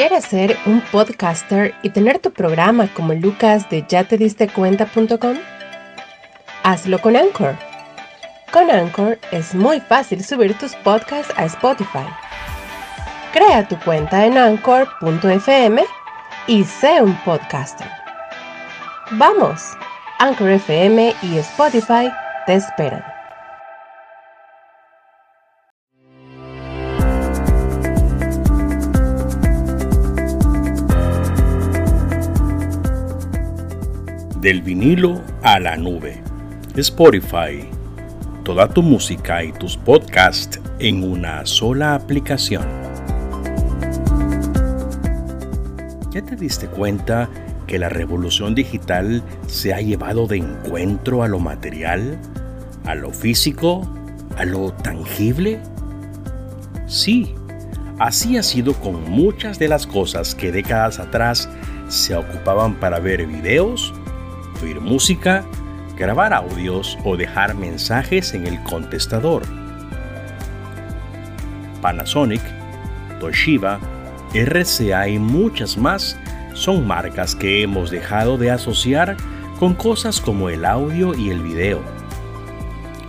¿Quieres ser un podcaster y tener tu programa como Lucas de ya? Hazlo con Anchor. Con Anchor es muy fácil subir tus podcasts a Spotify. Crea tu cuenta en anchor.fm y sé un podcaster. Vamos, Anchor FM y Spotify te esperan. Del vinilo a la nube. Spotify. Toda tu música y tus podcasts en una sola aplicación. ¿Ya te diste cuenta que la revolución digital se ha llevado de encuentro a lo material, a lo físico, a lo tangible? Sí, así ha sido con muchas de las cosas que décadas atrás se ocupaban para ver videos, oír música, grabar audios o dejar mensajes en el contestador. Panasonic, Toshiba, RCA y muchas más son marcas que hemos dejado de asociar con cosas como el audio y el video.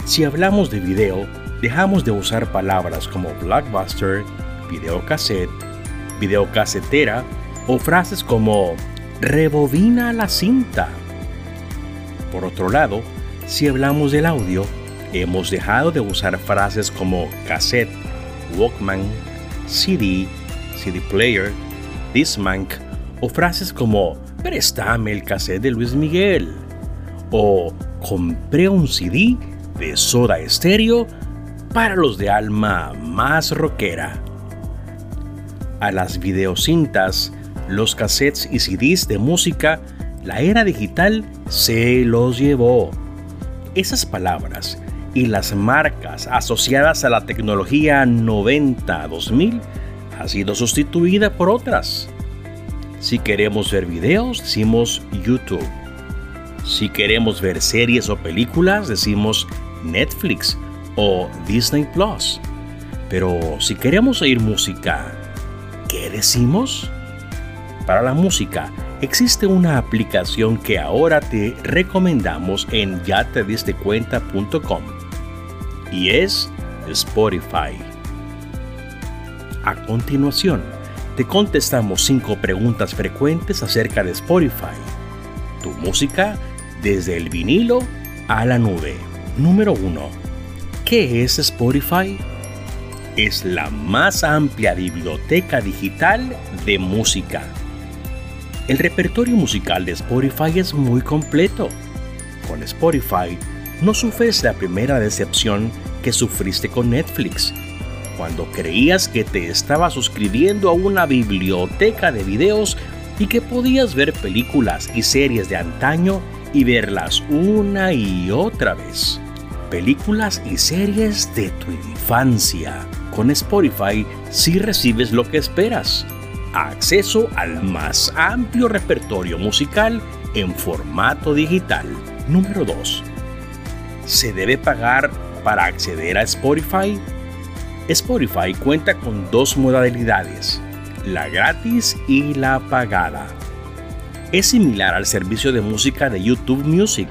Si hablamos de video, dejamos de usar palabras como blockbuster, videocassette, videocasetera o frases como rebobina la cinta por otro lado, si hablamos del audio, hemos dejado de usar frases como cassette, Walkman, CD, CD player, Dismank o frases como préstame el cassette de Luis Miguel o compré un CD de soda estéreo para los de alma más rockera. A las videocintas, los cassettes y CDs de música la era digital se los llevó. Esas palabras y las marcas asociadas a la tecnología 90-2000 ha sido sustituida por otras. Si queremos ver videos, decimos YouTube. Si queremos ver series o películas, decimos Netflix o Disney Plus. Pero si queremos oír música, ¿qué decimos? Para la música, existe una aplicación que ahora te recomendamos en yatedistecuenta.com y es Spotify. A continuación, te contestamos cinco preguntas frecuentes acerca de Spotify, tu música desde el vinilo a la nube. Número 1. ¿Qué es Spotify? Es la más amplia biblioteca digital de música el repertorio musical de Spotify es muy completo. Con Spotify no sufres la primera decepción que sufriste con Netflix, cuando creías que te estaba suscribiendo a una biblioteca de videos y que podías ver películas y series de antaño y verlas una y otra vez. Películas y series de tu infancia. Con Spotify sí recibes lo que esperas acceso al más amplio repertorio musical en formato digital. Número 2. ¿Se debe pagar para acceder a Spotify? Spotify cuenta con dos modalidades, la gratis y la pagada. Es similar al servicio de música de YouTube Music,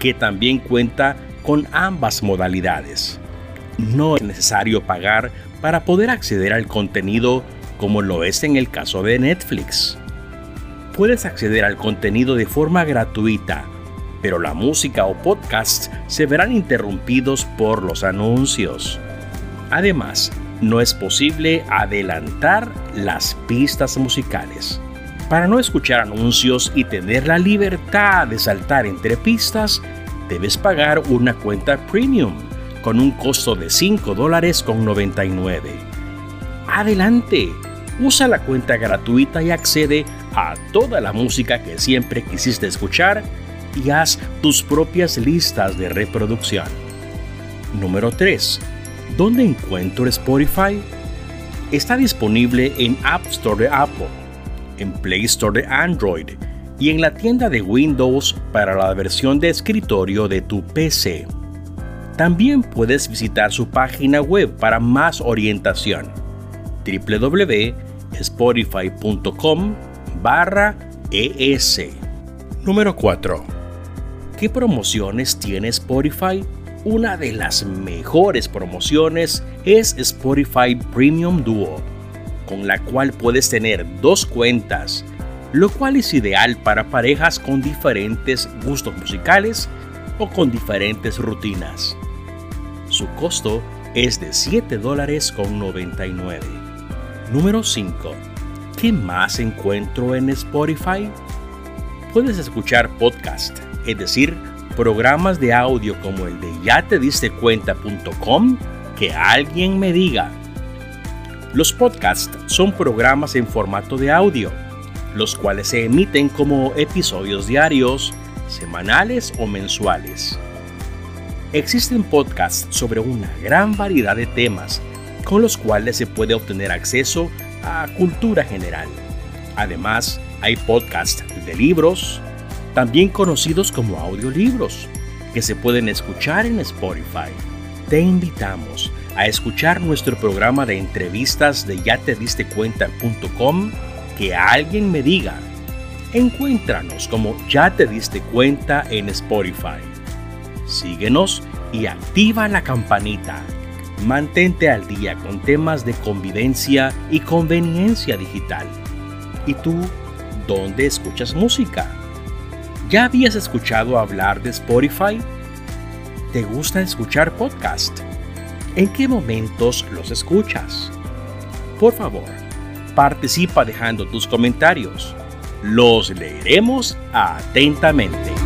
que también cuenta con ambas modalidades. No es necesario pagar para poder acceder al contenido como lo es en el caso de Netflix. Puedes acceder al contenido de forma gratuita, pero la música o podcasts se verán interrumpidos por los anuncios. Además, no es posible adelantar las pistas musicales. Para no escuchar anuncios y tener la libertad de saltar entre pistas, debes pagar una cuenta premium con un costo de 5 dólares con 99. Adelante, usa la cuenta gratuita y accede a toda la música que siempre quisiste escuchar y haz tus propias listas de reproducción. Número 3. ¿Dónde encuentro Spotify? Está disponible en App Store de Apple, en Play Store de Android y en la tienda de Windows para la versión de escritorio de tu PC. También puedes visitar su página web para más orientación www spotify.com barra ES. Número 4. ¿Qué promociones tiene Spotify? Una de las mejores promociones es Spotify Premium Duo, con la cual puedes tener dos cuentas, lo cual es ideal para parejas con diferentes gustos musicales o con diferentes rutinas. Su costo es de 7 dólares con 99. Número 5. ¿Qué más encuentro en Spotify? Puedes escuchar podcast, es decir, programas de audio como el de ya te diste cuenta.com que alguien me diga. Los podcasts son programas en formato de audio, los cuales se emiten como episodios diarios, semanales o mensuales. Existen podcasts sobre una gran variedad de temas con los cuales se puede obtener acceso a cultura general. Además, hay podcasts de libros, también conocidos como audiolibros, que se pueden escuchar en Spotify. Te invitamos a escuchar nuestro programa de entrevistas de ya te diste cuenta.com que alguien me diga. Encuéntranos como ya te diste cuenta en Spotify. Síguenos y activa la campanita Mantente al día con temas de convivencia y conveniencia digital. ¿Y tú dónde escuchas música? ¿Ya habías escuchado hablar de Spotify? ¿Te gusta escuchar podcast? ¿En qué momentos los escuchas? Por favor, participa dejando tus comentarios. Los leeremos atentamente.